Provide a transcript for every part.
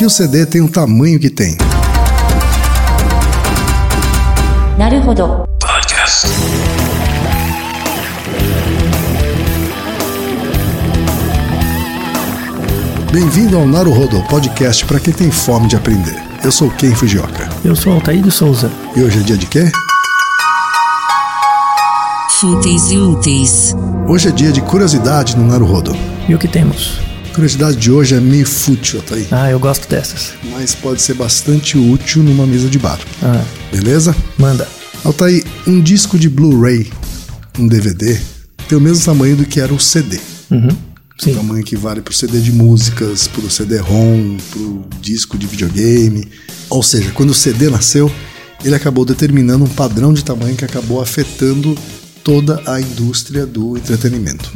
que o CD tem o tamanho que tem. Podcast. Bem-vindo ao Naruhodo Podcast para quem tem fome de aprender. Eu sou Ken Fujioka. Eu sou Altair de Souza. E hoje é dia de quê? Fúteis e úteis. Hoje é dia de curiosidade no Naruhodo. E o que temos? A curiosidade de hoje é meio fútil, Altair, Ah, eu gosto dessas. mas pode ser bastante útil numa mesa de bar. Ah, Beleza? manda. Altair, um disco de Blu-ray, um DVD, tem o mesmo tamanho do que era o CD. Uhum. O Sim. tamanho que vale pro CD de músicas, pro CD-ROM, pro disco de videogame. Ou seja, quando o CD nasceu, ele acabou determinando um padrão de tamanho que acabou afetando toda a indústria do entretenimento.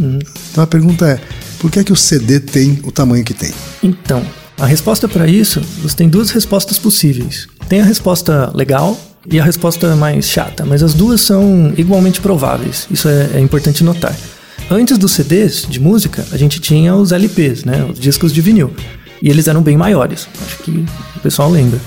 Então a pergunta é, por que é que o CD tem o tamanho que tem? Então, a resposta para isso, você tem duas respostas possíveis. Tem a resposta legal e a resposta mais chata, mas as duas são igualmente prováveis. Isso é, é importante notar. Antes dos CDs de música, a gente tinha os LPs, né, os discos de vinil. E eles eram bem maiores. Acho que o pessoal lembra.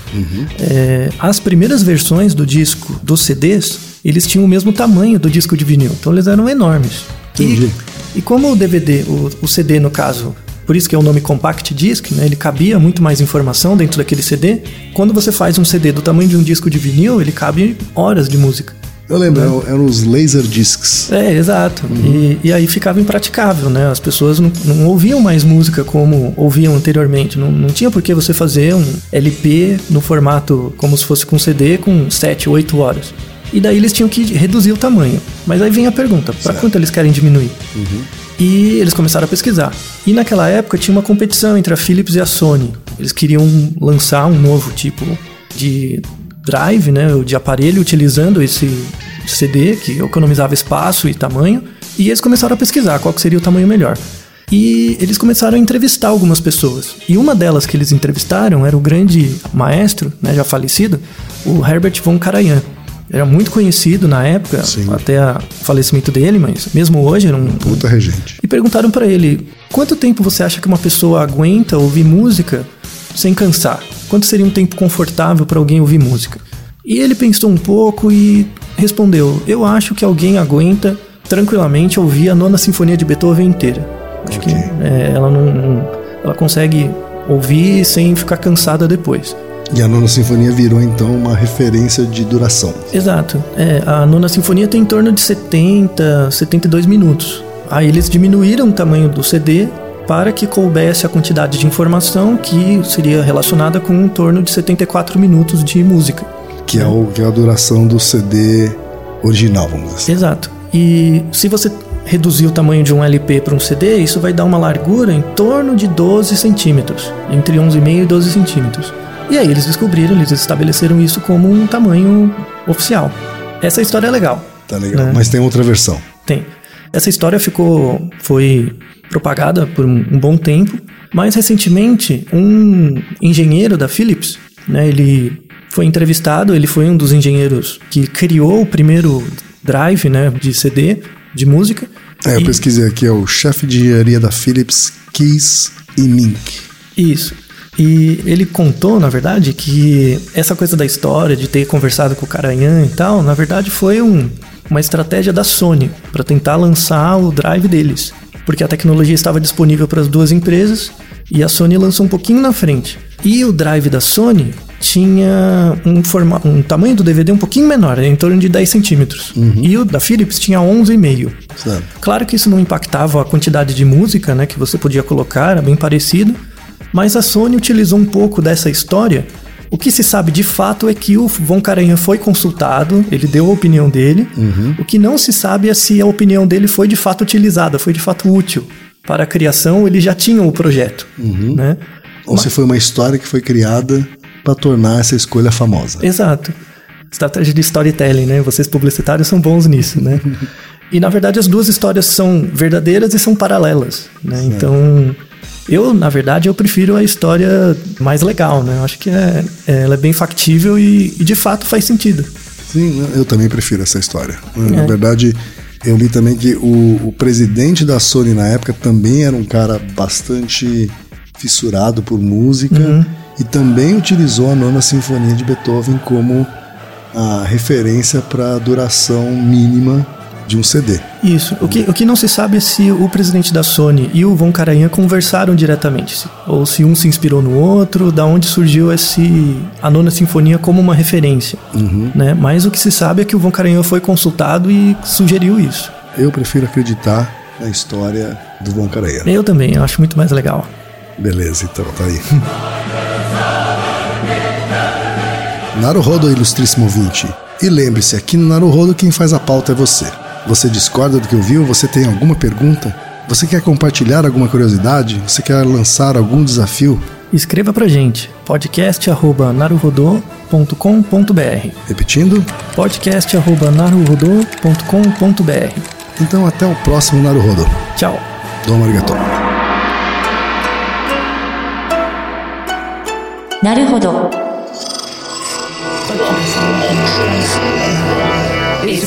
É, as primeiras versões do disco dos CDs, eles tinham o mesmo tamanho do disco de vinil. Então eles eram enormes. Entendi. E, e como o DVD, o, o CD no caso, por isso que é o nome Compact Disc, né, ele cabia muito mais informação dentro daquele CD. Quando você faz um CD do tamanho de um disco de vinil, ele cabe horas de música. Eu lembro, eram, eram os laser discs. É, exato. E, e aí ficava impraticável, né? As pessoas não, não ouviam mais música como ouviam anteriormente. Não, não tinha por que você fazer um LP no formato como se fosse com CD com 7, 8 horas. E daí eles tinham que reduzir o tamanho. Mas aí vem a pergunta: para quanto eles querem diminuir? E eles começaram a pesquisar. E naquela época tinha uma competição entre a Philips e a Sony. Eles queriam lançar um novo tipo de drive, né, de aparelho utilizando esse CD que economizava espaço e tamanho. E eles começaram a pesquisar qual seria o tamanho melhor. E eles começaram a entrevistar algumas pessoas. E uma delas que eles entrevistaram era o grande maestro, né, já falecido, o Herbert von Karajan. Era muito conhecido na época, Sim. até o falecimento dele, mas mesmo hoje era um, Puta regente. e perguntaram pra ele: quanto tempo você acha que uma pessoa aguenta ouvir música sem cansar? Quanto seria um tempo confortável para alguém ouvir música? E ele pensou um pouco e respondeu: Eu acho que alguém aguenta tranquilamente ouvir a nona sinfonia de Beethoven inteira. Acho Ok. que é, ela não, não- ela consegue ouvir sem ficar cansada depois. E a nona sinfonia virou então uma referência de duração. Exato. É, a nona sinfonia tem em torno de 70, 72 minutos. Aí eles diminuíram o tamanho do CD para que coubesse a quantidade de informação que seria relacionada com em torno de 74 minutos de música. Que é, o, que é a duração do CD original, vamos dizer assim. Exato. E se você reduzir o tamanho de um LP para um CD, isso vai dar uma largura em torno de 12 centímetros, entre 11,5 e 12 centímetros. E aí eles descobriram, eles estabeleceram isso como um tamanho oficial. Essa história é legal. Tá legal. Né? Mas tem outra versão. Tem. Essa história ficou, foi propagada por um, um bom tempo. Mais recentemente, um engenheiro da Philips, né, ele foi entrevistado. Ele foi um dos engenheiros que criou o primeiro drive, né, de CD de música. É, eu E- pesquisei aqui, é o chefe de engenharia da Philips, Keys e Mink. Isso. E ele contou, na verdade, que essa coisa da história de ter conversado com o Caranhã e tal, na verdade foi um- uma estratégia da Sony para tentar lançar o drive deles. Porque a tecnologia estava disponível para as duas empresas e a Sony lançou um pouquinho na frente. E o drive da Sony tinha um, forma, um tamanho do DVD um pouquinho menor, em torno de 10 centímetros. E o da Philips tinha 11,5. Certo. Claro que isso não impactava a quantidade de música né, que você podia colocar, era bem parecido, mas a Sony utilizou um pouco dessa história. O que se sabe de fato é que o Von Karajan foi consultado, ele deu a opinião dele. O que não se sabe é se a opinião dele foi de fato utilizada, foi de fato útil. Para a criação, ele já tinha o projeto. Né? Ou se foi uma história que foi criada para tornar essa escolha famosa. Exato. Estratégia de storytelling, né? Vocês publicitários são bons nisso, né? e na verdade as duas histórias são verdadeiras e são paralelas, né? Então, eu, na verdade, eu prefiro a história mais legal, né? Eu acho que é, é- ela é bem factível e, e de fato faz sentido. Sim, né, eu também prefiro essa história. Na É. verdade, eu li também que o, o presidente da Sony na época também era um cara bastante fissurado por música. e também utilizou a Nona Sinfonia de Beethoven como a referência para a duração mínima de um CD. Isso. O que, o que não se sabe é se o presidente da Sony e o Von Karajan conversaram diretamente, ou se um se inspirou no outro, da onde surgiu esse a nona sinfonia como uma referência, né? Mas o que se sabe é que o Von Karajan foi consultado e sugeriu isso. Eu prefiro acreditar na história do Von Karajan. Eu também, eu acho muito mais legal. Beleza, então, tá aí. Naruhodo, ilustríssimo ouvinte. E lembre-se, aqui no Naruhodo quem faz a pauta é você. Você discorda do que ouviu? Você tem alguma pergunta? Você quer compartilhar alguma curiosidade? Você quer lançar algum desafio? Escreva pra gente, podcast@naruhodô.com.br. Repetindo? podcast@naruhodô.com.br. Então até o próximo Naruhodo. Tchau. Domo arigatou. な